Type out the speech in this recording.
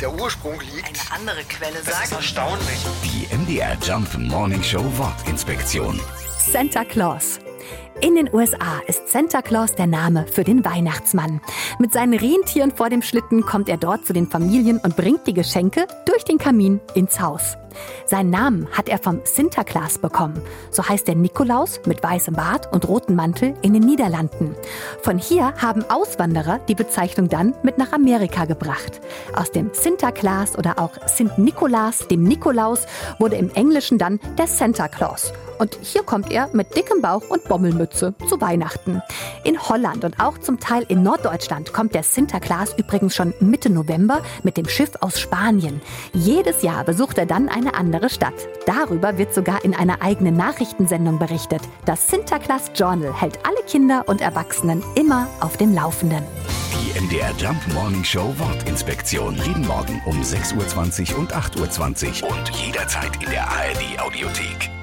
der Ursprung liegt. Eine andere Quelle Das ist sagt, erstaunlich. Die MDR Jump Morning Show Wortinspektion. Santa Claus. In den USA ist Santa Claus der Name für den Weihnachtsmann. Mit seinen Rentieren vor dem Schlitten kommt er dort zu den Familien und bringt die Geschenke durch den Kamin ins Haus. Seinen Namen hat er vom Sinterklaas bekommen. So heißt der Nikolaus mit weißem Bart und rotem Mantel in den Niederlanden. Von hier haben Auswanderer die Bezeichnung dann mit nach Amerika gebracht. Aus dem Sinterklaas oder auch Sint Nikolaas, dem Nikolaus, wurde im Englischen dann der Santa Claus. Und hier kommt er mit dickem Bauch und Bommelmütze zu Weihnachten. In Holland und auch zum Teil in Norddeutschland kommt der Sinterklaas übrigens schon Mitte November mit dem Schiff aus Spanien. Jedes Jahr besucht er dann eine andere Stadt. Darüber wird sogar in einer eigenen Nachrichtensendung berichtet. Das Sinterklaas Journal hält alle Kinder und Erwachsenen immer auf dem Laufenden. Die MDR Jump Morning Show Wortinspektion. Jeden Morgen um 6.20 Uhr und 8.20 Uhr und jederzeit in der ARD Audiothek.